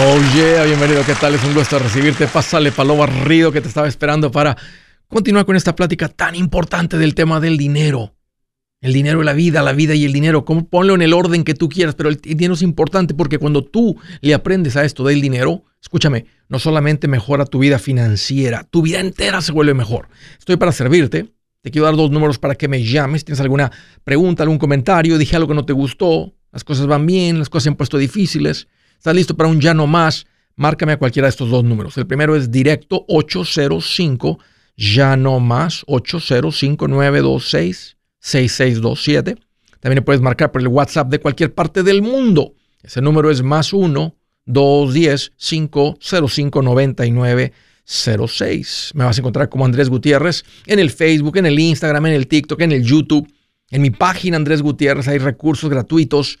Oh yeah, bienvenido, ¿qué tal? Es un gusto recibirte. Pásale palo barrido que te estaba esperando para continuar con esta plática tan importante del tema del dinero. El dinero y la vida, la vida y el dinero. ¿Cómo ponlo en el orden que tú quieras? Pero el dinero es importante porque cuando tú le aprendes a esto del dinero, escúchame, no solamente mejora tu vida financiera, tu vida entera se vuelve mejor. Estoy para servirte. Te quiero dar dos números para que me llames. ¿Tienes alguna pregunta, algún comentario? Dije algo que no te gustó. Las cosas van bien, las cosas se han puesto difíciles. ¿Estás listo para un ya no más? Márcame a cualquiera de estos dos números. El primero es directo 805 ya no más 805 926 6627. También puedes marcar por el WhatsApp de cualquier parte del mundo. Ese número es más 1 210 505 9906. Me vas a encontrar como Andrés Gutiérrez en el Facebook, en el Instagram, en el TikTok, en el YouTube. En mi página Andrés Gutiérrez hay recursos gratuitos.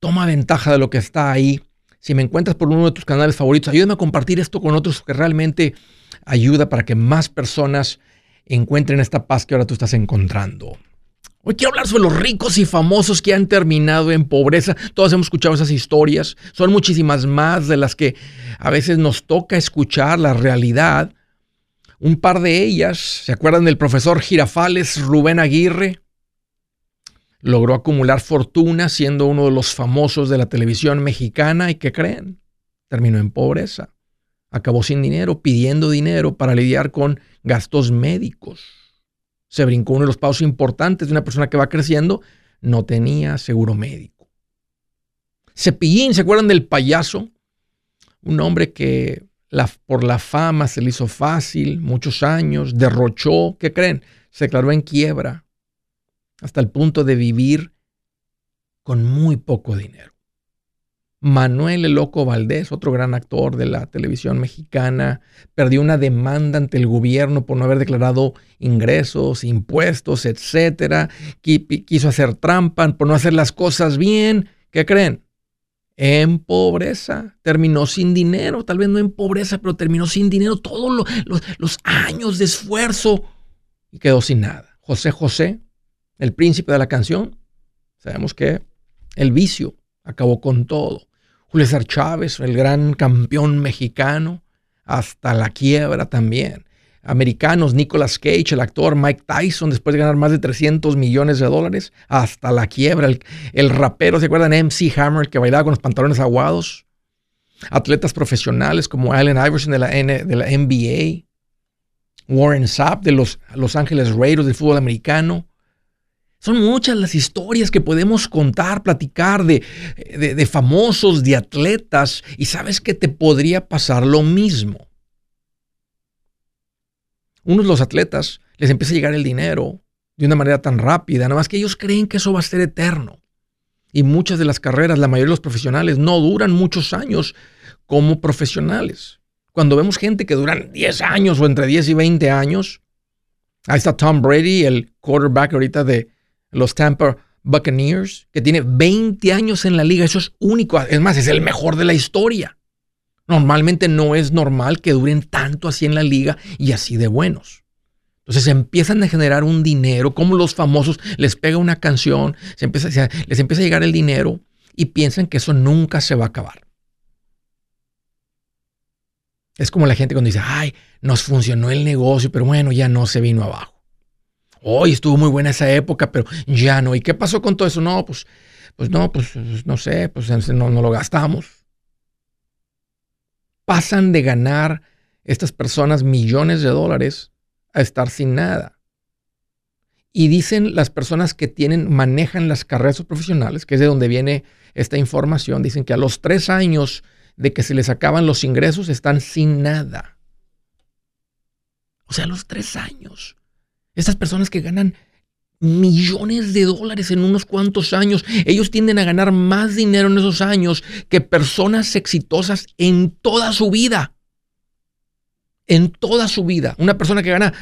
Toma ventaja de lo que está ahí. Si me encuentras por uno de tus canales favoritos, ayúdame a compartir esto con otros que realmente ayuda para que más personas encuentren esta paz que ahora tú estás encontrando. Hoy quiero hablar sobre los ricos y famosos que han terminado en pobreza. Todos hemos escuchado esas historias. Son muchísimas más de las que a veces nos toca escuchar la realidad. Un par de ellas, ¿se acuerdan del profesor Girafales Rubén Aguirre? Logró acumular fortuna siendo uno de los famosos de la televisión mexicana y ¿qué creen? Terminó en pobreza. Acabó sin dinero, pidiendo dinero para lidiar con gastos médicos. Se brincó uno de los pagos importantes de una persona que va creciendo, no tenía seguro médico. Cepillín, ¿se acuerdan del payaso? Un hombre que por la fama se le hizo fácil, muchos años, derrochó, ¿qué creen? Se declaró en quiebra, hasta el punto de vivir con muy poco dinero. Manuel el Loco Valdés, otro gran actor de la televisión mexicana, perdió una demanda ante el gobierno por no haber declarado ingresos, impuestos, etcétera. Quiso hacer trampa por no hacer las cosas bien. ¿Qué creen? En pobreza. Terminó sin dinero. Tal vez no en pobreza, pero terminó sin dinero todos los años de esfuerzo y quedó sin nada. José José el príncipe de la canción, sabemos que el vicio acabó con todo. Julio César Chávez, el gran campeón mexicano, hasta la quiebra también. Americanos, Nicolas Cage, el actor Mike Tyson, después de ganar más de 300 millones de dólares, hasta la quiebra. El, rapero, ¿se acuerdan? MC Hammer, que bailaba con los pantalones aguados. Atletas profesionales como Allen Iverson de la, de la NBA. Warren Sapp de los Los Ángeles Raiders del fútbol americano. Son muchas las historias que podemos contar, platicar de, de, famosos, de atletas, y sabes que te podría pasar lo mismo. Unos los atletas les empieza a llegar el dinero de una manera tan rápida, nada más que ellos creen que eso va a ser eterno. Y muchas de las carreras, la mayoría de los profesionales, no duran muchos años como profesionales. Cuando vemos gente que duran 10 años o entre 10 y 20 años, ahí está Tom Brady, el quarterback ahorita de, los Tampa Buccaneers, que tiene 20 años en la liga. Eso es único. Es más, es el mejor de la historia. Normalmente no es normal que duren tanto así en la liga y así de buenos. Entonces empiezan a generar un dinero, como los famosos les pega una canción, se empieza, les empieza a llegar el dinero y piensan que eso nunca se va a acabar. Es como la gente cuando dice, ay, nos funcionó el negocio, pero bueno, ya no se vino abajo. Hoy estuvo muy buena esa época, pero ya no. ¿Y qué pasó con todo eso? No, pues, pues no, pues no sé, pues no, no lo gastamos. Pasan de ganar estas personas millones de dólares a estar sin nada. Y dicen las personas que tienen, manejan las carreras profesionales, que es de donde viene esta información, dicen que a los tres años de que se les acaban los ingresos están sin nada. O sea, a los tres años. Estas personas que ganan millones de dólares en unos cuantos años, ellos tienden a ganar más dinero en esos años que personas exitosas en toda su vida. En toda su vida. Una persona que gana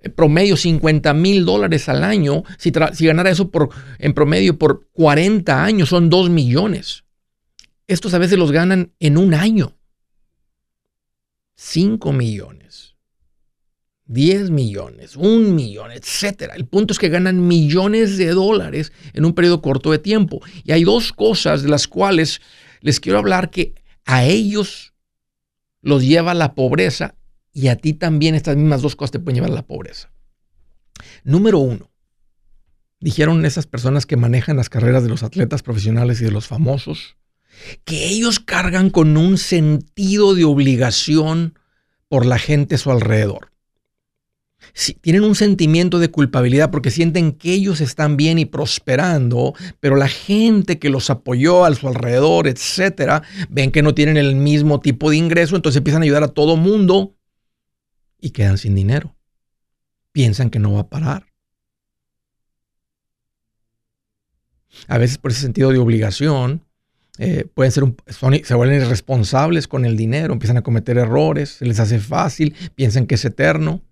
eh, promedio 50 mil dólares al año, si, ganara eso en promedio por 40 años, son 2 millones. Estos a veces los ganan en un año. 5 millones. 10 millones, 1 millón, etcétera. El punto es que ganan millones de dólares en un periodo corto de tiempo. Y hay dos cosas de las cuales les quiero hablar que a ellos los lleva la pobreza y a ti también estas mismas dos cosas te pueden llevar a la pobreza. Número uno, dijeron esas personas que manejan las carreras de los atletas profesionales y de los famosos, que ellos cargan con un sentido de obligación por la gente a su alrededor. Tienen un sentimiento de culpabilidad porque sienten que ellos están bien y prosperando, pero la gente que los apoyó a su alrededor, etcétera, ven que no tienen el mismo tipo de ingreso, entonces empiezan a ayudar a todo mundo y quedan sin dinero. Piensan que no va a parar. A veces por ese sentido de obligación, eh, pueden ser se vuelven irresponsables con el dinero, empiezan a cometer errores, se les hace fácil, piensan que es eterno.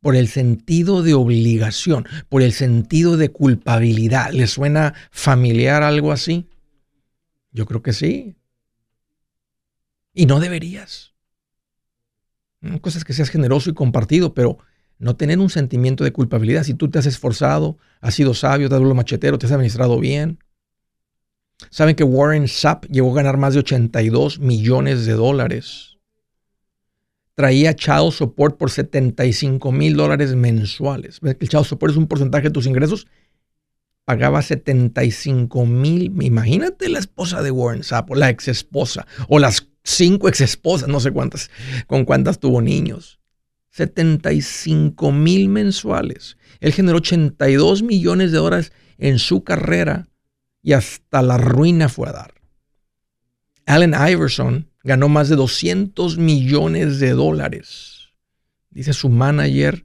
Por el sentido de obligación, por el sentido de culpabilidad. ¿Les suena familiar algo así? Yo creo que sí. Y no deberías. Cosas que seas generoso y compartido, pero no tener un sentimiento de culpabilidad. Si tú te has esforzado, has sido sabio, te has dado machetero, te has administrado bien, Saben que Warren Sapp llegó a ganar más de 82 millones de dólares. Traía child support por 75 mil dólares mensuales. El child support es un porcentaje de tus ingresos. Pagaba 75 mil. Imagínate la esposa de Warren Sapp, la ex esposa, o las cinco ex esposas, no sé cuántas, con cuántas tuvo niños. 75 mil mensuales. Él generó 82 millones de dólares en su carrera y hasta la ruina fue a dar. Allen Iverson ganó más de 200 millones de dólares. Dice su manager,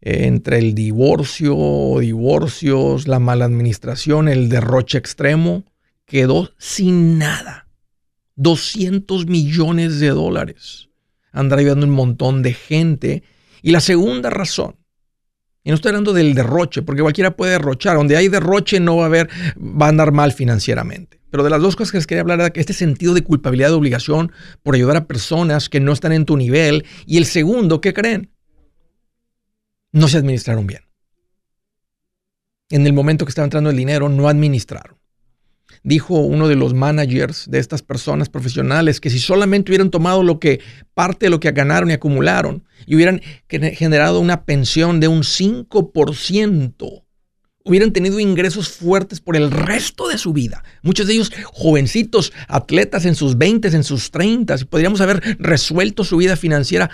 entre el divorcio, divorcios, la mala administración, el derroche extremo, quedó sin nada. 200 millones de dólares. Anda ayudando un montón de gente. Y la segunda razón y no estoy hablando del derroche, porque cualquiera puede derrochar. Donde hay derroche no va a haber, va a andar mal financieramente. Pero de las dos cosas que les quería hablar era este sentido de culpabilidad, de obligación por ayudar a personas que no están en tu nivel. Y el segundo, ¿qué creen? No se administraron bien. En el momento que estaba entrando el dinero, no administraron dijo uno de los managers de estas personas profesionales que si solamente hubieran tomado lo que parte de lo que ganaron y acumularon y hubieran generado una pensión de un 5%, hubieran tenido ingresos fuertes por el resto de su vida. Muchos de ellos jovencitos, atletas en sus 20, en sus 30, y podríamos haber resuelto su vida financiera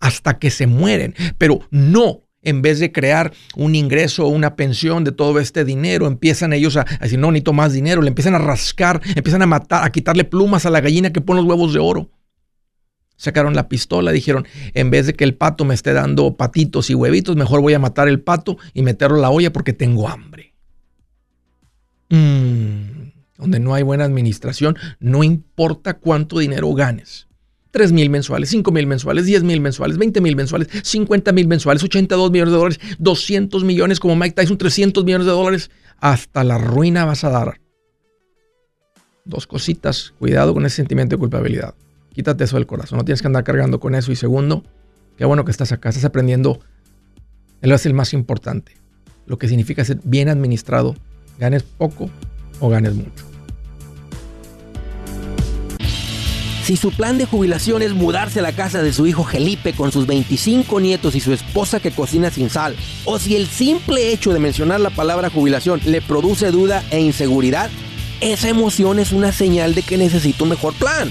hasta que se mueren, pero no en vez de crear un ingreso o una pensión de todo este dinero, empiezan ellos a, decir, no, necesito más dinero, le empiezan a rascar, empiezan a matar, a quitarle plumas a la gallina que pone los huevos de oro. Sacaron la pistola, dijeron, en vez de que el pato me esté dando patitos y huevitos, mejor voy a matar el pato y meterlo a la olla porque tengo hambre. Mm, donde no hay buena administración, no importa cuánto dinero ganes. 3 mil mensuales, 5 mil mensuales, 10 mil mensuales, 20 mil mensuales, 50 mil mensuales, 82 millones de dólares, 200 millones como Mike Tyson, 300 millones de dólares. Hasta la ruina vas a dar. Dos cositas, cuidado con ese sentimiento de culpabilidad. Quítate eso del corazón, no tienes que andar cargando con eso. Y segundo, qué bueno que estás acá, estás aprendiendo. Él es el más importante. Lo que significa ser bien administrado, ganes poco o ganes mucho. Si su plan de jubilación es mudarse a la casa de su hijo Felipe con sus 25 nietos y su esposa que cocina sin sal, o si el simple hecho de mencionar la palabra jubilación le produce duda e inseguridad, esa emoción es una señal de que necesita un mejor plan.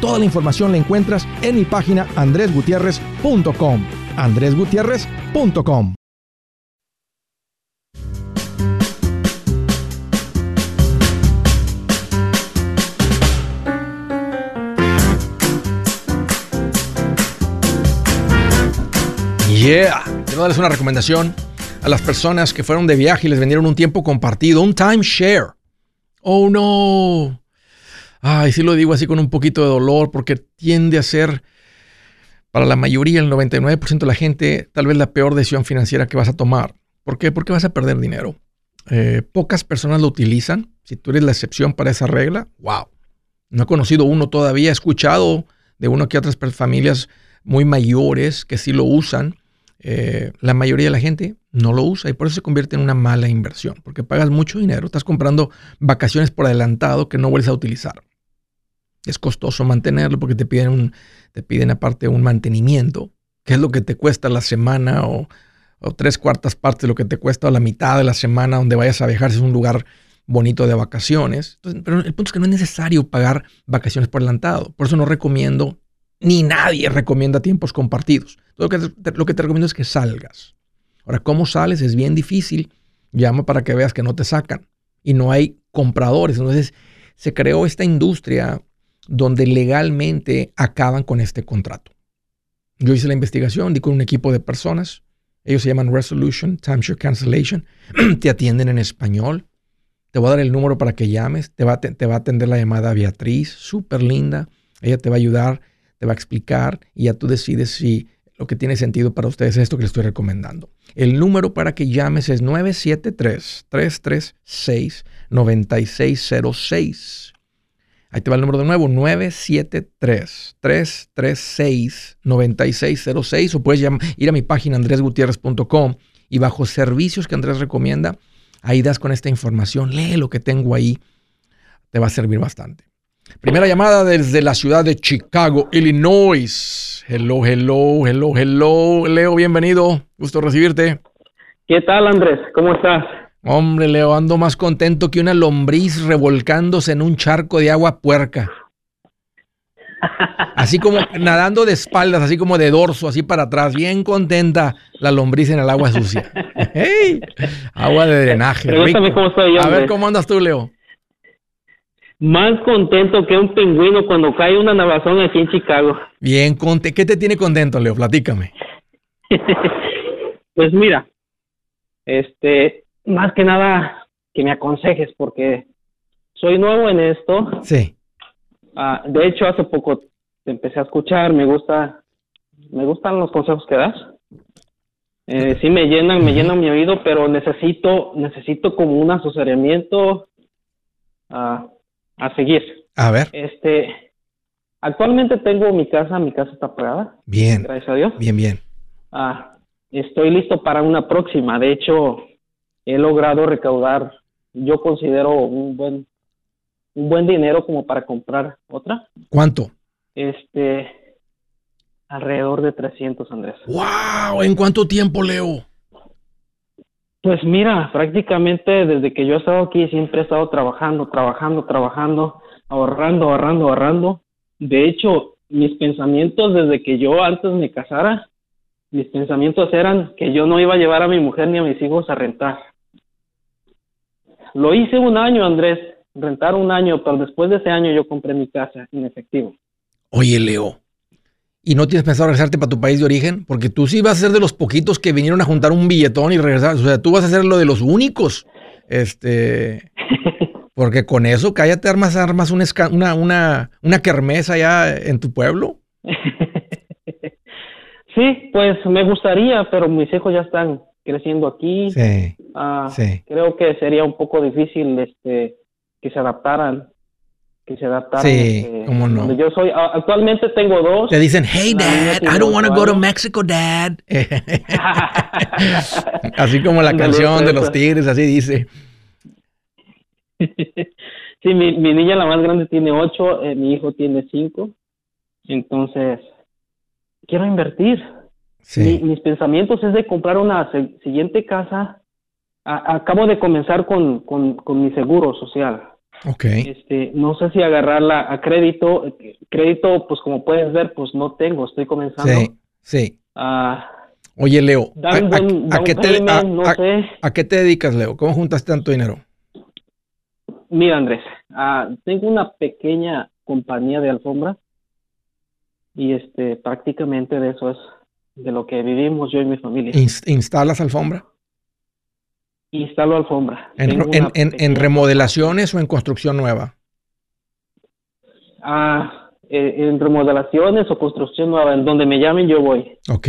Toda la información la encuentras en mi página andresgutierrez.com. andresgutierrez.com. Yeah, quiero darles una recomendación a las personas que fueron de viaje y les vendieron un tiempo compartido, un timeshare. Oh no, Ay, sí lo digo así con un poquito de dolor porque tiende a ser para la mayoría, el 99% de la gente, tal vez la peor decisión financiera que vas a tomar. ¿Por qué? Porque vas a perder dinero. Eh, pocas personas lo utilizan. Si tú eres la excepción para esa regla, wow. No he conocido uno todavía, he escuchado de uno que otras familias muy mayores que sí lo usan. Eh, la mayoría de la gente no lo usa y por eso se convierte en una mala inversión, porque pagas mucho dinero, estás comprando vacaciones por adelantado que no vuelves a utilizar. Es costoso mantenerlo porque te piden, te piden aparte un mantenimiento, que es lo que te cuesta la semana o, tres cuartas partes de lo que te cuesta la mitad de la semana donde vayas a viajar si es un lugar bonito de vacaciones. pero el punto es que no es necesario pagar vacaciones por adelantado. Por eso no recomiendo, ni nadie recomienda tiempos compartidos. Lo que, lo que te recomiendo es que salgas. Ahora, ¿cómo sales? Es bien difícil. Llama para que veas que no te sacan. Y no hay compradores. Entonces, se creó esta industria donde legalmente acaban con este contrato. Yo hice la investigación, di con un equipo de personas, ellos se llaman Resolution, Timeshare Cancellation, te atienden en español, te voy a dar el número para que llames, te va a, te va a atender la llamada Beatriz, súper linda, ella te va a ayudar, te va a explicar y ya tú decides si lo que tiene sentido para ustedes es esto que les estoy recomendando. El número para que llames es 973-336-9606. Ahí te va el número de nuevo, 973-336-9606 o puedes ir a mi página andresgutierrez.com y bajo servicios que Andrés recomienda, ahí das con esta información, lee lo que tengo ahí, te va a servir bastante. Primera llamada desde la ciudad de Chicago, Illinois. Hello, hello, hello, hello. Leo, bienvenido. Gusto recibirte. ¿Qué tal, Andrés? ¿Cómo estás? Hombre, Leo, ando más contento que una lombriz revolcándose en un charco de agua puerca. Así como nadando de espaldas, así como de dorso, así para atrás, bien contenta la lombriz en el agua sucia. ¡Hey! Agua de drenaje. Cómo estoy A ver cómo andas tú, Leo. Más contento que un pingüino cuando cae una navazón aquí en Chicago. Bien, conte ¿qué te tiene contento, Leo? Platícame. pues mira, este, más que nada que me aconsejes porque soy nuevo en esto. Sí. Ah, de hecho, hace poco te empecé a escuchar, me gusta, me gustan los consejos que das. Eh, sí me llenan, me llenan mi oído, pero necesito, necesito como un asesoramiento a, a seguir. A ver. Este, actualmente tengo mi casa, mi casa está pagada. Bien. Gracias a Dios. Bien, bien. Ah, estoy listo para una próxima. De hecho, he logrado recaudar, yo considero un buen, un buen dinero como para comprar otra. ¿Cuánto? Este, alrededor de 300, Andrés. ¡Wow! ¿En cuánto tiempo, Leo? Pues mira, prácticamente desde que yo he estado aquí siempre he estado trabajando, trabajando, trabajando, ahorrando, ahorrando, ahorrando. De hecho, mis pensamientos desde que yo antes me casara, mis pensamientos eran que yo no iba a llevar a mi mujer ni a mis hijos a rentar. Lo hice un año, Andrés, rentar un año, pero después de ese año yo compré mi casa en efectivo. Oye, Leo, ¿y no tienes pensado regresarte para tu país de origen? Porque tú sí vas a ser de los poquitos que vinieron a juntar un billetón y regresar. O sea, tú vas a ser lo de los únicos. Este. Porque con eso, cállate, armas, armas una, una, una, una kermesa allá en tu pueblo. sí, pues me gustaría, pero mis hijos ya están creciendo aquí. Sí. Ah, Sí. Creo que sería un poco difícil este, que se adaptaran. Que se adaptaran. Sí, este, cómo no. donde Yo soy, ah, actualmente tengo dos. Te dicen, hey dad, I don't want to go to. Mexico, dad. así como la canción de los tigres, así dice. sí, mi, mi niña la más grande tiene ocho, eh, mi hijo tiene cinco. Entonces, quiero invertir. Mi- mis pensamientos es de comprar una siguiente casa. A- acabo de comenzar con, con, con mi seguro social. Ok. Este, no sé si agarrarla a crédito. Crédito, pues como puedes ver, pues no tengo. Estoy comenzando. Sí. Sí. Oye, Leo, ¿a, qué te, dedicas, Leo? ¿Cómo juntaste tanto dinero? Mira, Andrés, ah, tengo una pequeña compañía de alfombra y este, prácticamente de eso es de lo que vivimos yo y mi familia. Ins- ¿Instalas alfombra? Instalo alfombra. ¿En, en- en- remodelaciones o en construcción nueva? Ah, eh, en remodelaciones o construcción nueva, en donde me llamen yo voy. Ok.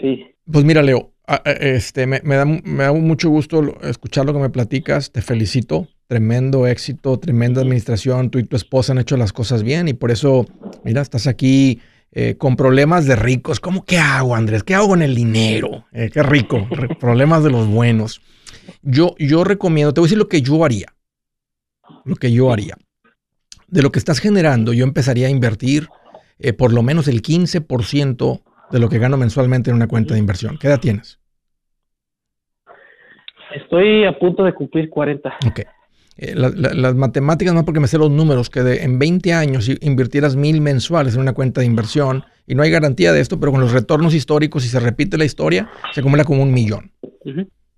Sí. Pues mira, Leo, este, me, me da, me da mucho gusto escuchar lo que me platicas. Te felicito. Tremendo éxito, tremenda administración. Tú y tu esposa han hecho las cosas bien y por eso, mira, estás aquí eh, con problemas de ricos. ¿Cómo qué hago, Andrés? ¿Qué hago con el dinero? Eh, qué rico. Problemas de los buenos. Yo, yo recomiendo, te voy a decir lo que yo haría. Lo que yo haría. De lo que estás generando, yo empezaría a invertir eh, por lo menos el 15% de lo que gano mensualmente en una cuenta de inversión. ¿Qué edad tienes? Estoy a punto de cumplir 40. Ok. Eh, la- la- las matemáticas, no porque me sé los números, que de- en 20 años si invirtieras mil mensuales en una cuenta de inversión, y no hay garantía de esto, pero con los retornos históricos, si se repite la historia, se acumula como un millón.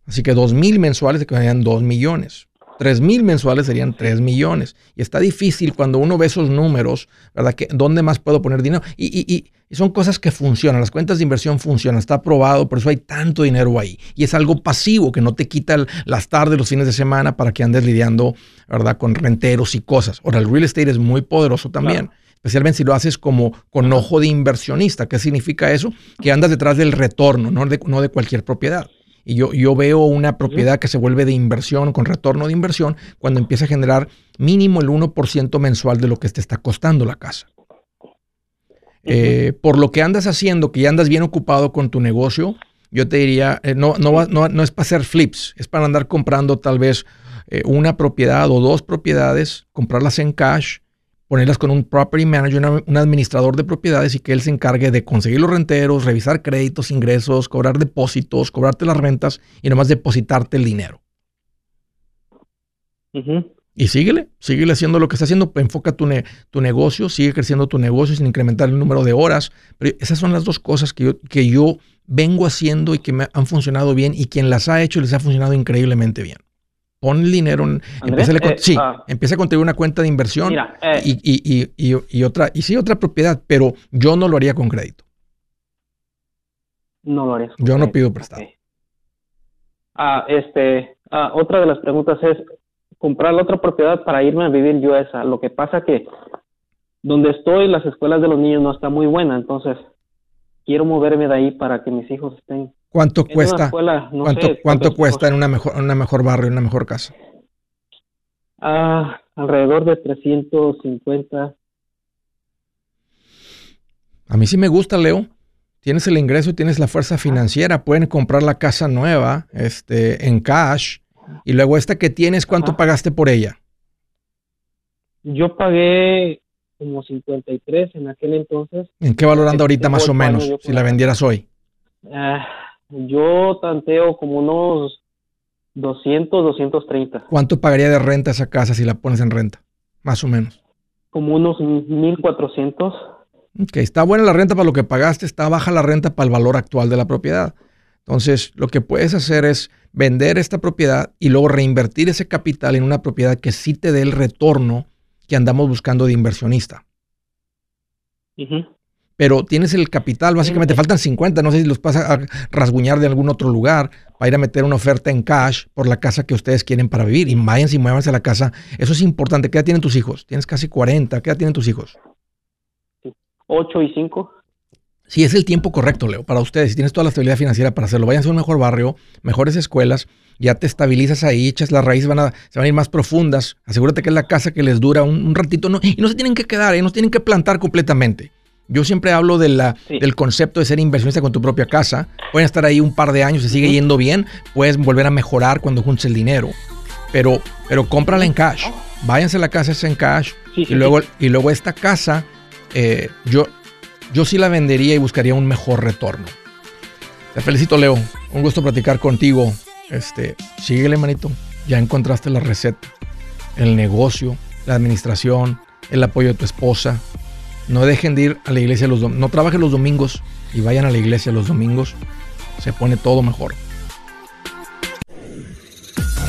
Así que dos mil mensuales serían dos millones. Tres mil mensuales serían tres millones. Y está difícil cuando uno ve esos números, ¿verdad? Que, ¿Dónde más puedo poner dinero? Y, y- y- y son cosas que funcionan. Las cuentas de inversión funcionan. Está probado, por eso hay tanto dinero ahí. Y es algo pasivo que no te quita el- las tardes, los fines de semana para que andes lidiando, ¿verdad? Con renteros y cosas. Ahora, el real estate es muy poderoso también. Especialmente si lo haces como con ojo de inversionista. ¿Qué significa eso? Que andas detrás del retorno, no de, no de cualquier propiedad. Y yo, yo veo una propiedad que se vuelve de inversión, con retorno de inversión, cuando empieza a generar mínimo el 1% mensual de lo que te está costando la casa. Eh, por lo que andas haciendo, que ya andas bien ocupado con tu negocio, yo te diría, eh, no, no, va- no, no es para hacer flips, es para andar comprando tal vez eh, una propiedad o dos propiedades, comprarlas en cash, ponerlas con un property manager, una- un administrador de propiedades y que él se encargue de conseguir los renteros, revisar créditos, ingresos, cobrar depósitos, cobrarte las rentas y nomás depositarte el dinero. Y síguele, síguele haciendo lo que está haciendo, enfoca tu, ne- tu negocio, sigue creciendo tu negocio sin incrementar el número de horas. Pero esas son las dos cosas que yo, que yo vengo haciendo y que me han funcionado bien y quien las ha hecho les ha funcionado increíblemente bien. Pon el dinero, en, Andrés, empieza, a eh, sí, ah. empieza a contribuir una cuenta de inversión Mira, eh, y, y- y- y- y otra, y sí, otra propiedad, pero yo no lo haría con crédito. no lo haré. Yo no Ok, pido prestado. Ah, este, ah, otra de las preguntas es comprar la otra propiedad para irme a vivir yo a esa. Lo que pasa que donde estoy, las escuelas de los niños no están muy buenas, entonces quiero moverme de ahí para que mis hijos estén ¿Cuánto en una cuesta? escuela, no ¿Cuánto, sé, cuánto cuesta en una mejor, en una mejor barrio, en una mejor casa? Ah, alrededor de 350. A mí sí me gusta, Leo. Tienes el ingreso, tienes la fuerza financiera, pueden comprar la casa nueva, este, en cash, y luego esta que tienes, ¿cuánto Ajá. pagaste por ella? Yo pagué como 53 en aquel entonces. ¿En qué valor anda Tengo ahorita más o menos, si la- vendieras hoy? Ah, yo tanteo como unos 200, 230, ¿Cuánto pagaría de renta esa casa si la pones en renta? Más o menos. como unos 1400. Ok, está buena la renta para lo que pagaste, está baja la renta para el valor actual de la propiedad. Entonces, lo que puedes hacer es vender esta propiedad y luego reinvertir ese capital en una propiedad que sí te dé el retorno que andamos buscando de inversionista. Pero tienes el capital, básicamente te faltan 50, no sé si los vas a rasguñar de algún otro lugar para ir a meter una oferta en cash por la casa que ustedes quieren para vivir y váyanse y muévanse a la casa. Eso es importante. ¿Qué edad tienen tus hijos? Tienes casi 40. ¿Qué edad tienen tus hijos? 8 y 5. Sí, es el tiempo correcto, Leo, para ustedes. Si tienes toda la estabilidad financiera para hacerlo, vayan a un mejor barrio, mejores escuelas, ya te estabilizas ahí, echas las raíces, van a, se van a ir más profundas. Asegúrate que es la casa que les dura un, ratito no, y no se tienen que quedar, ¿eh? no se tienen que plantar completamente. Yo siempre hablo de la, del concepto de ser inversionista con tu propia casa. Pueden estar ahí un par de años, se sigue yendo bien, puedes volver a mejorar cuando juntes el dinero. Pero, pero cómprala en cash. Váyanse a la casa esa en cash. y, luego, y luego esta casa, eh, yo, yo sí la vendería y buscaría un mejor retorno. Te felicito, Leo. Un gusto platicar contigo. Este, síguele, manito. Ya encontraste la receta. El negocio, la administración, el apoyo de tu esposa. No dejen de ir a la iglesia los domingos. No trabajen los domingos y vayan a la iglesia los domingos. Se pone todo mejor.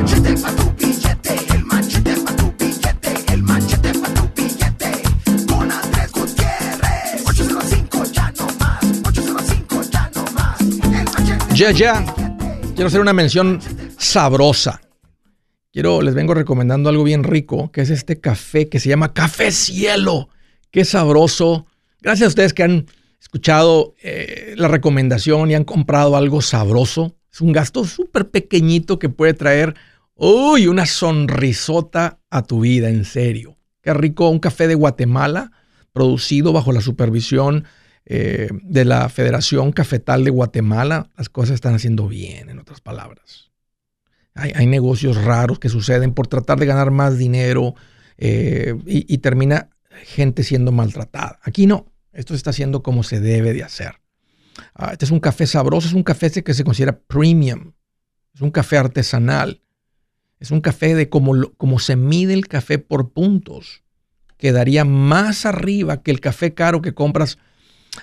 Machete para tu billete, el machete para tu billete, el machete para tu billete. Con Andrés Gutiérrez. 805 ya no más, 805 ya no más. El machete. Ya, ya. Quiero hacer una mención sabrosa. Quiero, les vengo recomendando algo bien rico, que es este café que se llama Café Cielo. Qué sabroso. Gracias a ustedes que han escuchado eh, la recomendación y han comprado algo sabroso. Es un gasto súper pequeñito que puede traer, uy, una sonrisota a tu vida, en serio. Qué rico, un café de Guatemala, producido bajo la supervisión eh, de la Federación Cafetal de Guatemala. Las cosas están haciendo bien, en otras palabras. Hay, negocios raros que suceden por tratar de ganar más dinero eh, y, y termina gente siendo maltratada. Aquí no, esto se está haciendo como se debe de hacer. Ah, este es un café sabroso, es un café que se considera premium, es un café artesanal, es un café de como, como se mide el café por puntos. Quedaría más arriba que el café caro que compras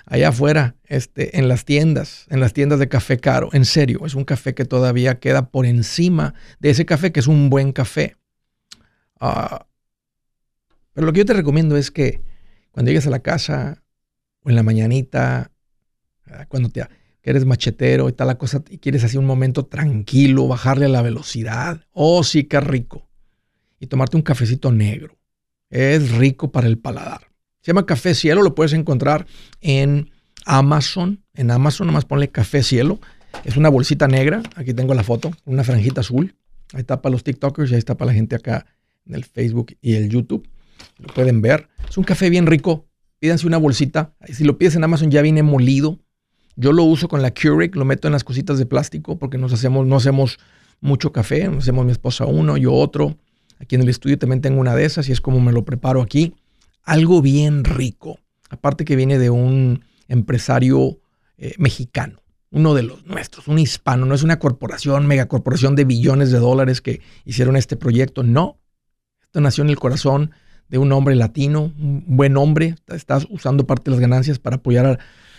allá afuera, este, en las tiendas, en las tiendas de café caro. En serio, es un café que todavía queda por encima de ese café que es un buen café. Ah, pero lo que yo te recomiendo es que cuando llegues a la casa o en la mañanita cuando te, eres machetero y tal la cosa y quieres así un momento tranquilo, bajarle a la velocidad. Oh, sí, qué rico. Y tomarte un cafecito negro. Es rico para el paladar. Se llama Café Cielo, lo puedes encontrar en Amazon. En Amazon, nomás ponle Café Cielo. Es una bolsita negra. Aquí tengo la foto, una franjita azul. Ahí está para los TikTokers y ahí está para la gente acá en el Facebook y el YouTube. Lo pueden ver. Es un café bien rico. Pídanse una bolsita. Si lo pides en Amazon ya viene molido. Yo lo uso con la Keurig, lo meto en las cositas de plástico porque nos hacemos, no hacemos mucho café, hacemos mi esposa uno, yo otro. Aquí en el estudio también tengo una de esas y es como me lo preparo aquí. Algo bien rico. Aparte que viene de un empresario eh, mexicano, uno de los nuestros, un hispano, no es una corporación, megacorporación de billones de dólares que hicieron este proyecto, no. Esto nació en el corazón de un hombre latino, un buen hombre, está usando parte de las ganancias para apoyar a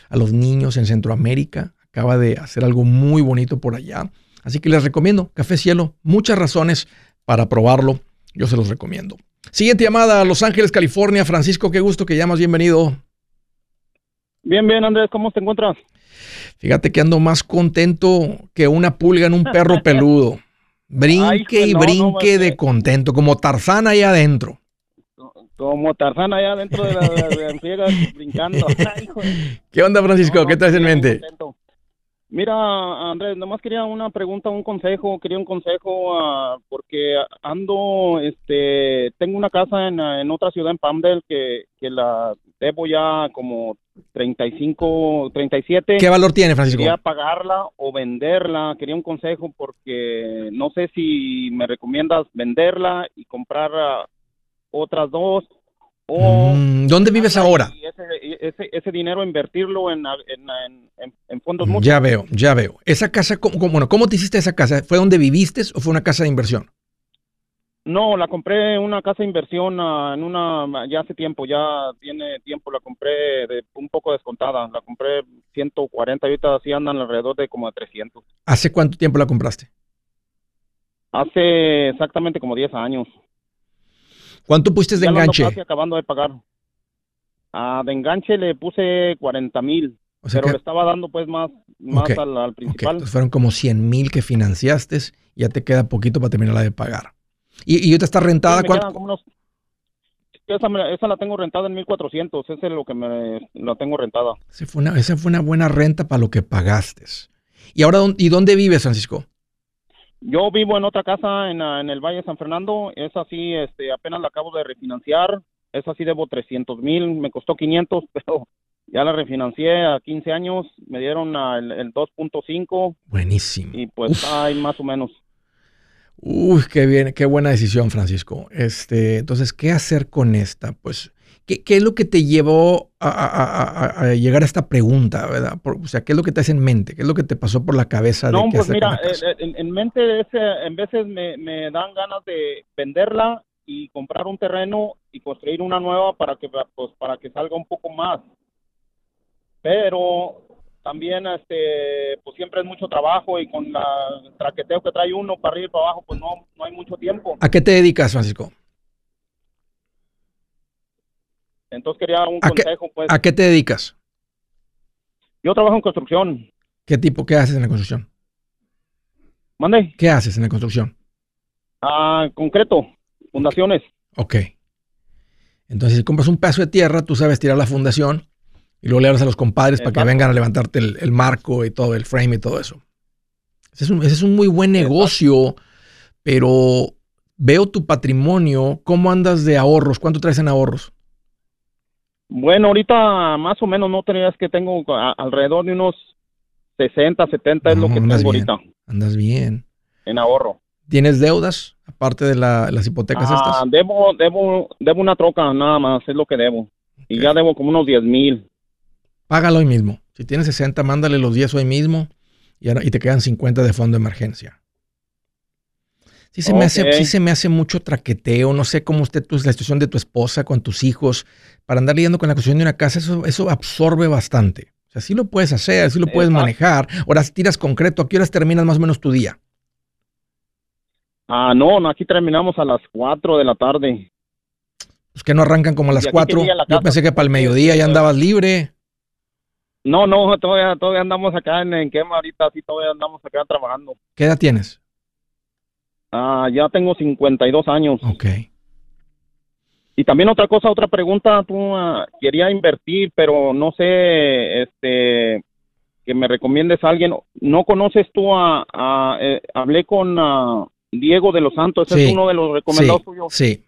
a los niños en Centroamérica. Acaba de hacer algo muy bonito por allá. Así que les recomiendo Café Cielo. Muchas razones para probarlo. Yo se los recomiendo. Siguiente llamada a Los Ángeles, California. Francisco, qué gusto que llamas. Bienvenido. Bien, bien, Andrés. ¿Cómo te encuentras? Fíjate que ando más contento que una pulga en un perro peludo. Brinque y brinque de contento, como Tarzán ahí adentro. Como Tarzán allá dentro de la, brincando. ¿Qué onda, Francisco? ¿Qué traes en mente? Mira, Andrés, nomás quería una pregunta, un consejo, quería un consejo ah, porque ando, este, tengo una casa en, en otra ciudad en Palmdale que, que la debo ya como 35, 37. ¿Qué valor tiene, Francisco? Quería pagarla o venderla. Quería un consejo porque no sé si me recomiendas venderla y comprar ah, otras dos o Mm, ¿Dónde vives ahora? y ese, ese, ese dinero invertirlo en, en, en, en fondos mutuos. Ya veo, ya veo. Esa casa, ¿cómo, bueno, ¿cómo te hiciste esa casa? ¿Fue donde viviste o fue una casa de inversión? No, la compré una casa de inversión ah, en una ya hace tiempo, ya tiene tiempo la compré de un poco descontada, la compré 140 ahorita sí andan alrededor de como de 300. ¿Hace cuánto tiempo la compraste? Hace exactamente como 10 años. ¿Cuánto pusiste de Ya enganche? casi acabando de pagar. Ah, de enganche le puse 40 mil, O sea pero que- le estaba dando pues más, más al, principal. entonces fueron como 100 mil que financiaste y ya te queda poquito para terminarla de pagar. ¿Y, y ahorita está rentada? Sí, ¿Cuánto- unos- esa, me- esa la tengo rentada en 1400, esa es lo que me la tengo rentada. Esa fue, una, esa fue una buena renta para lo que pagaste. ¿Y ahora y dónde vives, Francisco? Yo vivo en otra casa en, en el Valle de San Fernando, esa sí, este, apenas la acabo de refinanciar, esa sí debo 300 mil, me costó 500, pero ya la refinancié a 15 años, me dieron el, el 2.5 Buenísimo. y pues Uf. ahí más o menos. Uy, qué bien, qué buena decisión, Francisco. Este, entonces, ¿qué hacer con esta? Pues, ¿qué, qué es lo que te llevó a, a- a- a- a llegar a esta pregunta, verdad? Por- o sea, ¿qué es lo que te hace en mente? ¿Qué es lo que te pasó por la cabeza de No, qué pues hacer mira, en, en mente ese, en veces me, me dan ganas de venderla y comprar un terreno y construir una nueva para que pues para que salga un poco más. Pero también este pues siempre es mucho trabajo y con la el traqueteo que trae uno para arriba y para abajo pues no no hay mucho tiempo. ¿A qué te dedicas, Francisco? Entonces quería un ¿A qué- consejo pues. ¿A qué te dedicas? Yo trabajo en construcción. ¿Qué tipo, qué haces en la construcción? Mande. ¿Qué haces en la construcción? Ah, concreto, fundaciones. Ok. Entonces, si compras un pedazo de tierra, tú sabes tirar la fundación y luego le hablas a los compadres para que vengan a levantarte el, el marco y todo, el frame y todo eso. Ese es un, ese es un muy buen negocio, pero veo tu patrimonio. ¿Cómo andas de ahorros? ¿Cuánto traes en ahorros? Bueno, ahorita más o menos no tenías que tengo a- alrededor de unos 60, 70 es lo que tengo bien. ahorita Andas bien. en ahorro. ¿Tienes deudas aparte de la- las hipotecas Ah, estas? debo, debo, debo una troca nada más, es lo que debo. Y ya debo como unos 10 mil. Págalo hoy mismo. Si tienes 60, mándale los 10 hoy mismo y, ahora- y te quedan 50 de fondo de emergencia. Sí se, me hace, sí se me hace mucho traqueteo. No sé cómo esté tu, la situación de tu esposa con tus hijos. Para andar lidiando con la construcción de una casa, eso, eso absorbe bastante. O sea, sí lo puedes hacer, sí lo puedes Exacto. manejar. Ahora si tiras concreto. ¿A qué horas terminas más o menos tu día? Ah, no, no, aquí terminamos a las 4 de la tarde. Pues que no arrancan como a ¿Y las a qué 4. quería la Yo pensé que para el mediodía ya andabas libre. No, no, todavía, todavía andamos acá en, en Quema ahorita, sí, todavía andamos acá trabajando. ¿Qué edad tienes? Ah, ya tengo 52 años. Ok. Y también otra cosa, otra pregunta, tú ah, quería invertir, pero no sé, este, que me recomiendes a alguien. ¿No conoces tú a, a- eh, hablé con ah, Diego de los Santos, ese Sí, es uno de los recomendados Sí, tuyos? sí.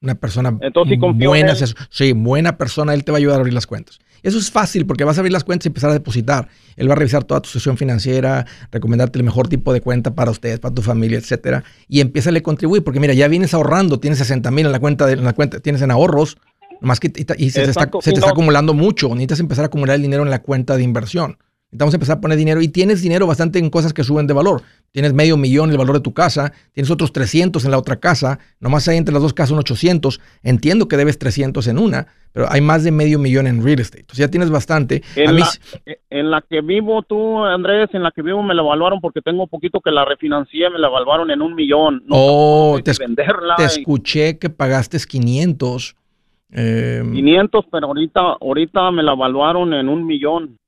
Una persona Entonces, buena, sí, buena persona, él te va a ayudar a abrir las cuentas. Eso es fácil porque vas a abrir las cuentas y empezar a depositar. Él va a revisar toda tu sesión financiera, recomendarte el mejor tipo de cuenta para ustedes, para tu familia, etcétera, y empieza a contribuir porque mira, ya vienes ahorrando, tienes 60 mil en la cuenta, de, en la cuenta, tienes en ahorros, más que y, y se, te está, se te está acumulando mucho. Necesitas empezar a acumular el dinero en la cuenta de inversión. Necesitamos empezar a poner dinero y tienes dinero bastante en cosas que suben de valor. Tienes medio millón el valor de tu casa, tienes otros 300 en la otra casa, nomás hay entre las dos casas un 800. Entiendo que debes 300 en una, pero hay más de medio millón en real estate. Entonces ya tienes bastante. A En mí, la, en la que vivo tú, Andrés, en la que vivo me la evaluaron porque tengo poquito que la refinancié, me la evaluaron en un millón. No oh, te, venderla te y escuché que pagaste 500. eh, 500, pero ahorita, ahorita me la evaluaron en un millón.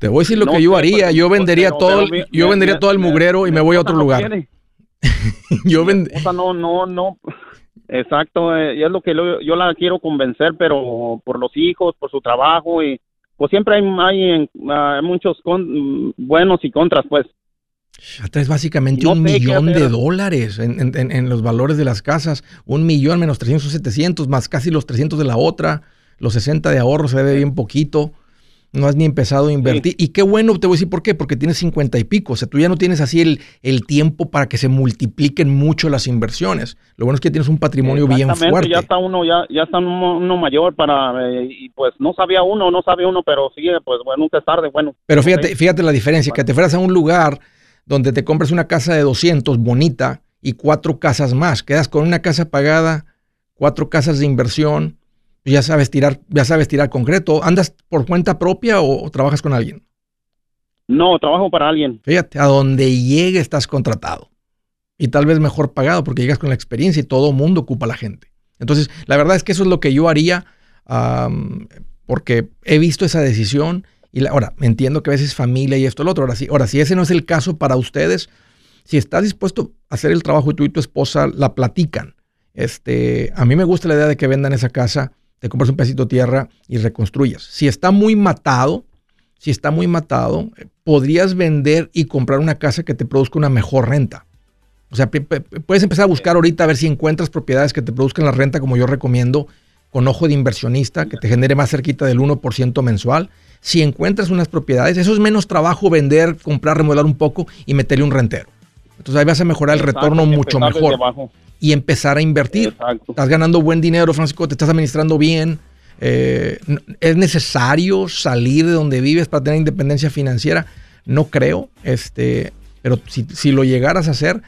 Te voy a decir lo No que yo haría. pero- Yo vendería pero- todo, mi- yo mi- vendería mi- todo el mugrero y me voy a otro no lugar. quiere. Yo vend- no, no, no. Exacto, eh, y es lo que lo- yo la quiero convencer, pero por los hijos, por su trabajo y pues siempre hay, hay, ah, muchos buenos y contras, pues. Es básicamente un millón de dólares en, en, los valores de las casas. Un millón menos 300 o 700, más casi los 300 de la otra. Los 60 de ahorro se ve bien poquito no has ni empezado a invertir. Y qué bueno, te voy a decir por qué, porque tienes 50 y pico. O sea, tú ya no tienes así el, el tiempo para que se multipliquen mucho las inversiones. Lo bueno es que tienes un patrimonio bien fuerte. Ya está uno, ya, ya está uno, mayor para, eh, y pues no sabía uno, no sabía uno, pero sigue, pues bueno, nunca es tarde, bueno. Pero fíjate, fíjate la diferencia, que te fueras a un lugar donde te compras una casa de 200 bonita y cuatro casas más. Quedas con una casa pagada, cuatro casas de inversión ya sabes tirar, ya sabes tirar concreto. ¿Andas por cuenta propia o, trabajas con alguien? No, trabajo para alguien. Fíjate, a donde llegue estás contratado. Y tal vez mejor pagado porque llegas con la experiencia y todo mundo ocupa a la gente. Entonces, la verdad es que eso es lo que yo haría porque he visto esa decisión y ahora entiendo que a veces familia y esto, lo otro. Ahora, sí, ahora, si ese no es el caso para ustedes, si estás dispuesto a hacer el trabajo y tú y tu esposa la platican, este, a mí me gusta la idea de que vendan esa casa te compras un pedacito de tierra y reconstruyes. Si está muy matado, si está muy matado, eh, podrías vender y comprar una casa que te produzca una mejor renta. O sea, puedes empezar a buscar ahorita a ver si encuentras propiedades que te produzcan la renta como yo recomiendo, con ojo de inversionista, que te genere más cerquita del 1% mensual. Si encuentras unas propiedades, eso es menos trabajo vender, comprar, remodelar un poco y meterle un rentero. Entonces ahí vas a mejorar el retorno mucho mejor y empezar a invertir. Estás ganando buen dinero, Francisco, te estás administrando bien. Eh, ¿Es necesario salir de donde vives para tener independencia financiera? No creo, este, pero si, lo llegaras a hacer,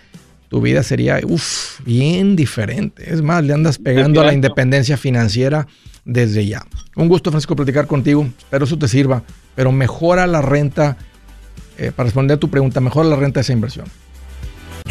tu vida sería uf, bien diferente. Es más, le andas pegando a la independencia financiera desde ya. Un gusto, Francisco, platicar contigo. Espero eso te sirva. Pero mejora la renta, eh, para responder a tu pregunta, mejora la renta de esa inversión.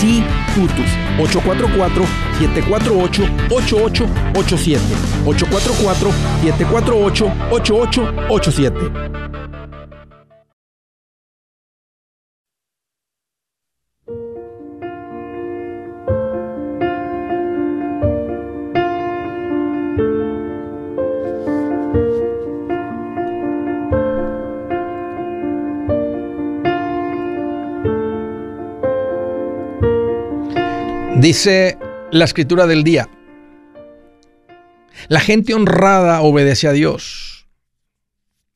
sí Tutus 844-748-8887. 844-748-8887. Dice la escritura del día, la gente honrada obedece a Dios,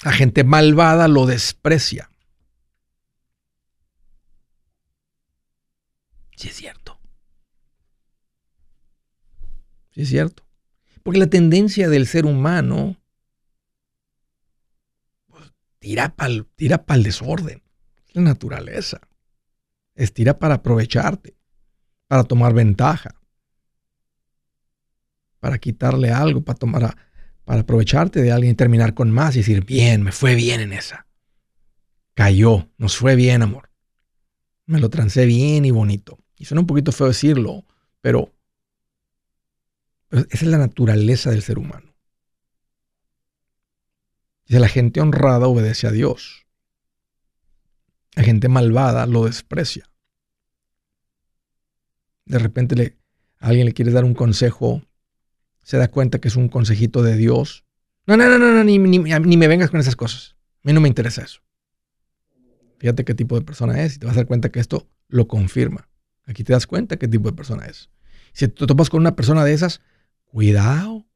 la gente malvada lo desprecia. Sí es cierto. Sí es cierto. Porque la tendencia del ser humano pues, tira para el, desorden. Es la naturaleza. Es tira para aprovecharte para tomar ventaja, para quitarle algo, para tomar, para aprovecharte de alguien y terminar con más y decir, bien, me fue bien en esa. Cayó, nos fue bien, amor. Me lo trancé bien y bonito. Y suena un poquito feo decirlo, pero, esa es la naturaleza del ser humano. Dice, la gente honrada obedece a Dios. La gente malvada lo desprecia de repente le, a alguien le quieres dar un consejo, se da cuenta que es un consejito de Dios. No, no, no, no, ni, ni, ni, me vengas con esas cosas. A mí no me interesa eso. Fíjate qué tipo de persona es y te vas a dar cuenta que esto lo confirma. Aquí te das cuenta qué tipo de persona es. Si te topas con una persona de esas, cuidado.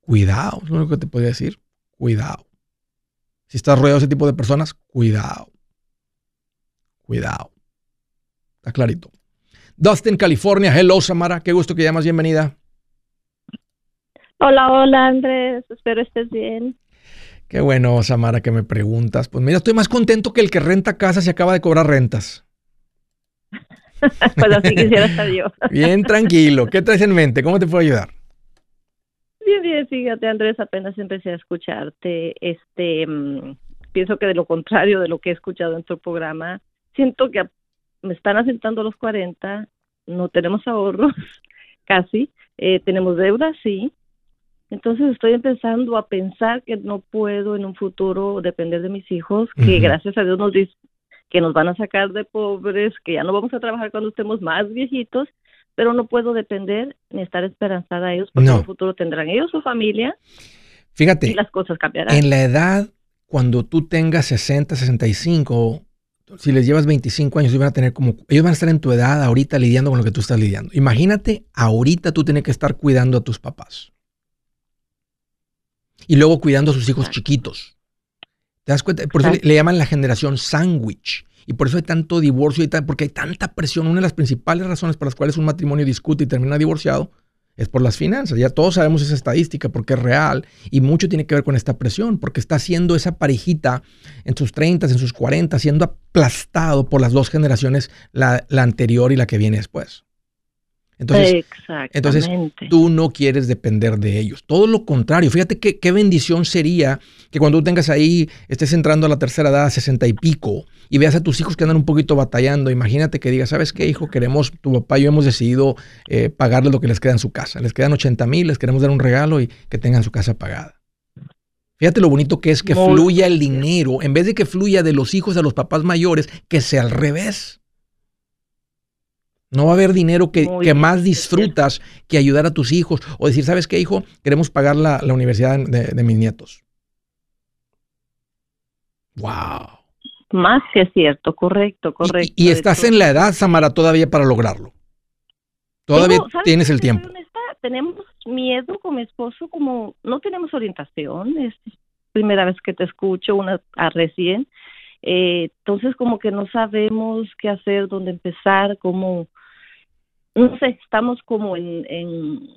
Cuidado, es lo único que te podría decir. Cuidado. Si estás rodeado de ese tipo de personas, cuidado. Cuidado. Está clarito. Dustin, California. Hello, Samara. Qué gusto que llamas. Bienvenida. Hola, hola Andrés, espero estés bien. Qué bueno, Samara, que me preguntas. Pues mira, estoy más contento que el que renta casa se acaba de cobrar rentas. pues así quisiera estar yo. bien, tranquilo. ¿Qué traes en mente? ¿Cómo te puedo ayudar? Bien, bien, fíjate Andrés, apenas empecé a escucharte. Este, mm, pienso que de lo contrario de lo que he escuchado en tu programa, siento que me están asentando los 40, no tenemos ahorros, casi, eh, tenemos deudas, sí. Entonces estoy empezando a pensar que no puedo en un futuro depender de mis hijos, que gracias a Dios nos dice que nos van a sacar de pobres, que ya no vamos a trabajar cuando estemos más viejitos, pero no puedo depender ni estar esperanzada a ellos porque en un futuro tendrán ellos su familia. Fíjate, y las cosas cambiarán. En la edad, cuando tú tengas 60, 65, si les llevas 25 años, ellos van a tener como, ellos van a estar en tu edad ahorita lidiando con lo que tú estás lidiando. Imagínate, ahorita tú tienes que estar cuidando a tus papás. Y luego cuidando a sus hijos chiquitos. ¿Te das cuenta? Por eso le, llaman la generación sándwich. Y por eso hay tanto divorcio y tal, porque hay tanta presión. Una de las principales razones por las cuales un matrimonio discute y termina divorciado es por las finanzas. Ya todos sabemos esa estadística porque es real y mucho tiene que ver con esta presión, porque está siendo esa parejita en sus 30, en sus 40, siendo aplastado por las dos generaciones, la, la anterior y la que viene después. Entonces, entonces, tú no quieres depender de ellos. Todo lo contrario. Fíjate qué, qué bendición sería que cuando tú tengas ahí, estés entrando a la tercera edad, sesenta y pico, y veas a tus hijos que andan un poquito batallando. Imagínate que digas, ¿sabes qué, hijo? Queremos, tu papá y yo hemos decidido eh, pagarles lo que les queda en su casa. Les quedan 80 mil, les queremos dar un regalo y que tengan su casa pagada. Fíjate lo bonito que es que fluya el dinero, en vez de que fluya de los hijos a los papás mayores, que sea al revés. No va a haber dinero que, más disfrutas que ayudar a tus hijos o decir, ¿sabes qué, hijo? Queremos pagar la, universidad de, mis nietos. ¡Wow! Más que cierto, correcto, correcto. Y, estás en la edad, Samara, todavía para lograrlo. Todavía tienes el tiempo. Tenemos miedo con mi esposo, como no tenemos orientación, es primera vez que te escucho, una a recién. Eh, entonces, como que no sabemos qué hacer, dónde empezar, cómo no sé, estamos como en,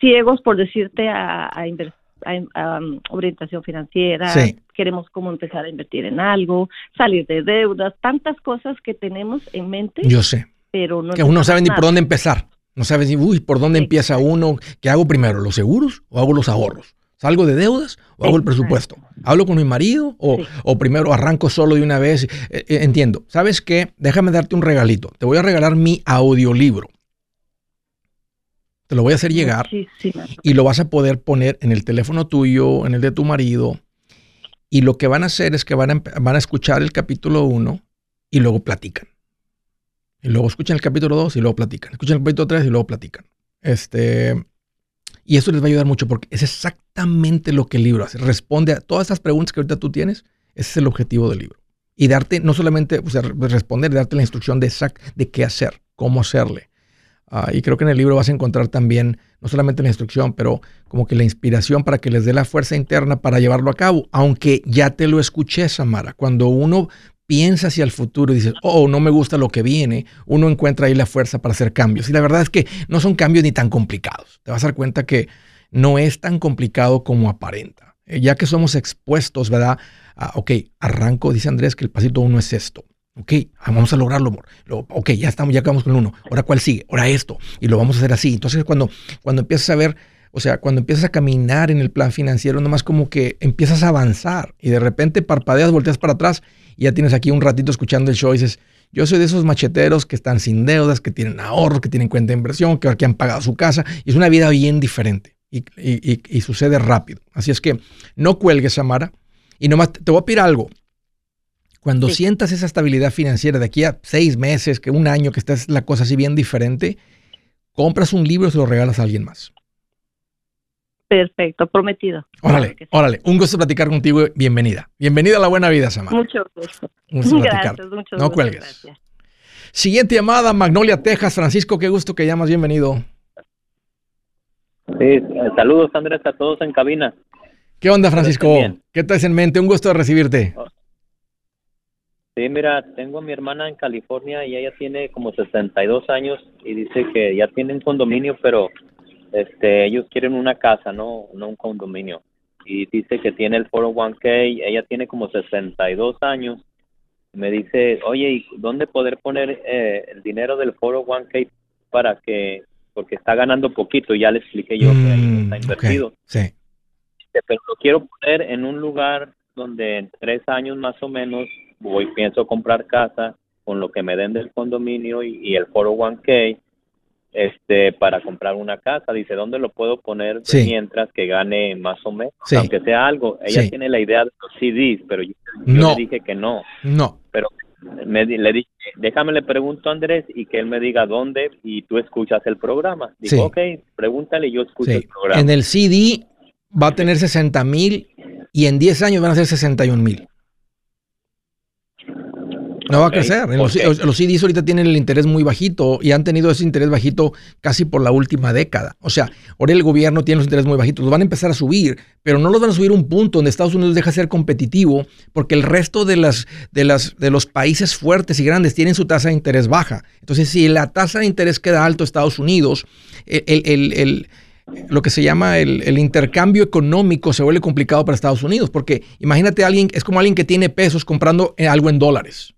ciegos, por decirte, a, a, um, orientación financiera, queremos como empezar a invertir en algo, salir de deudas, tantas cosas que tenemos en mente. Yo sé. Pero no que uno no sabe ni por dónde empezar. No sabe si, uy, ¿por dónde empieza uno? ¿Qué hago primero? ¿Los seguros o hago los ahorros? ¿Salgo de deudas o hago el presupuesto? ¿Hablo con mi marido o, o primero arranco solo de una vez? Eh, eh, entiendo. ¿Sabes qué? Déjame darte un regalito. Te voy a regalar mi audiolibro. Te lo voy a hacer llegar y lo vas a poder poner en el teléfono tuyo, en el de tu marido. Y lo que van a hacer es que van a, van a escuchar el capítulo 1 y luego platican. Y luego escuchan el capítulo 2 y luego platican. Escuchan el capítulo 3 y luego platican. Este, y eso les va a ayudar mucho porque es exactamente lo que el libro hace. Responde a todas esas preguntas que ahorita tú tienes. Ese es el objetivo del libro. Y darte, no solamente o sea, responder, darte la instrucción de, de qué hacer, cómo hacerle. Ah, y creo que en el libro vas a encontrar también, no solamente la instrucción, pero como que la inspiración para que les dé la fuerza interna para llevarlo a cabo. Aunque ya te lo escuché, Samara, cuando uno piensa hacia el futuro y dices, oh, no me gusta lo que viene, uno encuentra ahí la fuerza para hacer cambios. Y la verdad es que no son cambios ni tan complicados. Te vas a dar cuenta que no es tan complicado como aparenta. Eh, ya que somos expuestos, ¿verdad? ok, arranco, dice Andrés, que el pasito uno es esto. Ok, vamos a lograrlo, amor. ok, ya estamos, ya acabamos con el uno. Ahora, ¿cuál sigue? Ahora esto. Y lo vamos a hacer así. Entonces, cuando, cuando empiezas a ver, o sea, cuando empiezas a caminar en el plan financiero, nomás como que empiezas a avanzar y de repente parpadeas, volteas para atrás y ya tienes aquí un ratito escuchando el show y dices, yo soy de esos macheteros que están sin deudas, que tienen ahorros, que tienen cuenta de inversión, que, que han pagado su casa. Y es una vida bien diferente y, y sucede rápido. Así es que no cuelgues, Samara. Y nomás te voy a pedir algo. Cuando sientas esa estabilidad financiera de aquí a seis meses, que un año, que estés la cosa así bien diferente, compras un libro y se lo regalas a alguien más. Perfecto, prometido. Órale, órale. Un gusto platicar contigo. Bienvenida. Bienvenida a la buena vida, Samara. Mucho gusto. Un gusto platicar. no cuelgues. Siguiente llamada, Magnolia, Texas. Francisco, qué gusto que llamas. Bienvenido. Sí, saludos, Andrés, a todos en cabina. ¿Qué onda, Francisco? ¿Qué traes en mente? Un gusto de recibirte. Oh, Sí, mira, tengo a mi hermana en California y ella tiene como 62 años y dice que ya tiene un condominio, pero este, ellos quieren una casa, no, no un condominio. Y dice que tiene el 401k, ella tiene como 62 años. Me dice, oye, ¿y dónde poder poner eh, el dinero del 401k para que, porque está ganando poquito? Ya le expliqué yo que ahí está Mm, invertido. Sí. Pero lo quiero poner en un lugar donde en tres años más o menos voy, pienso comprar casa con lo que me den del condominio y, y el 401k este para comprar una casa. Dice, ¿dónde lo puedo poner Sí. mientras que gane más o menos? Sí. Aunque sea algo. Ella Sí. tiene la idea de los CDs, pero yo, yo No. le dije que no. No. Pero me, le dije, déjame le pregunto a Andrés y que él me diga dónde y tú escuchas el programa. Dijo, Sí. ok, pregúntale y yo escucho el programa. En el CD va a tener 60 mil y en 10 años van a ser 61 mil. No va a crecer. Los, CDs ahorita tienen el interés muy bajito y han tenido ese interés bajito casi por la última década. O sea, ahora el gobierno tiene los intereses muy bajitos. Los van a empezar a subir, pero no los van a subir a un punto donde Estados Unidos deja de ser competitivo porque el resto de, las, de, las, de los países fuertes y grandes tienen su tasa de interés baja. Entonces, si la tasa de interés queda alto en Estados Unidos, el, el- el- el- lo que se llama el, el intercambio económico se vuelve complicado para Estados Unidos, porque imagínate a alguien, es como alguien que tiene pesos comprando eh, algo en dólares.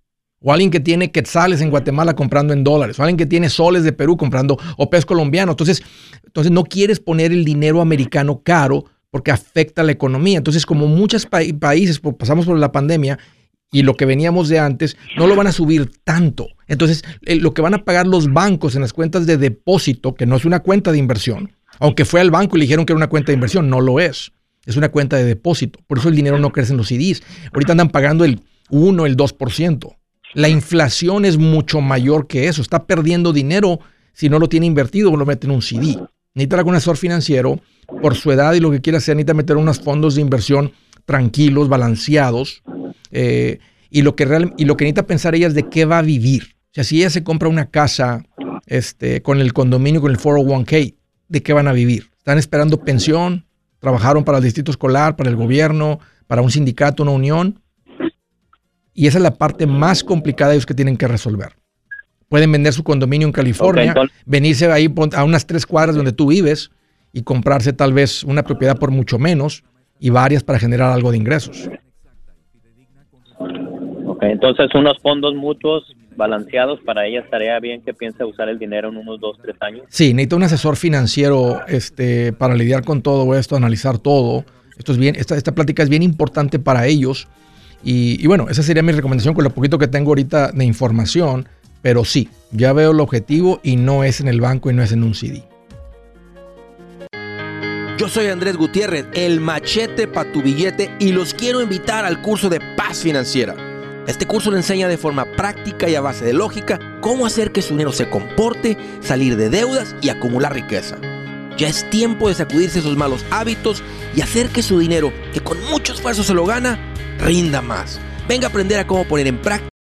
O alguien que tiene quetzales en Guatemala comprando en dólares. O alguien que tiene soles de Perú comprando o peso colombiano. Entonces, entonces no quieres poner el dinero americano caro porque afecta la economía. Entonces, como muchos pa- países pasamos por la pandemia y lo que veníamos de antes, no lo van a subir tanto. Entonces, eh, lo que van a pagar los bancos en las cuentas de depósito, que no es una cuenta de inversión, aunque fue al banco y le dijeron que era una cuenta de inversión, no lo es. Es una cuenta de depósito. Por eso el dinero no crece en los CDs. Ahorita andan pagando el 1, el 2%. La inflación es mucho mayor que eso. Está perdiendo dinero si no lo tiene invertido o lo mete en un CD. Necesita algún asesor financiero por su edad y lo que quiera hacer. Necesita meter unos fondos de inversión tranquilos, balanceados. eh, y, lo que real- y lo que necesita pensar ella es de qué va a vivir. O sea, si ella se compra una casa este, con el condominio, con el 401k, ¿de qué van a vivir? ¿Están esperando pensión? ¿Trabajaron para el distrito escolar, para el gobierno, para un sindicato, una unión? Y esa es la parte más complicada de ellos que tienen que resolver. Pueden vender su condominio en California, Ok, entonces- venirse ahí a unas tres cuadras donde tú vives y comprarse tal vez una propiedad por mucho menos y varias para generar algo de ingresos. Ok, entonces unos fondos mutuos balanceados para ella estaría bien que piense usar el dinero en unos dos, tres años. Sí, necesita un asesor financiero este, para lidiar con todo esto, analizar todo. Esto es bien, esta, esta plática es bien importante para ellos. Y, bueno, esa sería mi recomendación con lo poquito que tengo ahorita de información. Pero sí, ya veo el objetivo y no es en el banco y no es en un CD. Yo soy Andrés Gutiérrez, el machete para tu billete y los quiero invitar al curso de paz financiera. Este curso le enseña de forma práctica y a base de lógica cómo hacer que su dinero se comporte, salir de deudas y acumular riqueza. Ya es tiempo de sacudirse esos malos hábitos y hacer que su dinero, que con mucho esfuerzo se lo gana, rinda más. Venga a aprender a cómo poner en práctica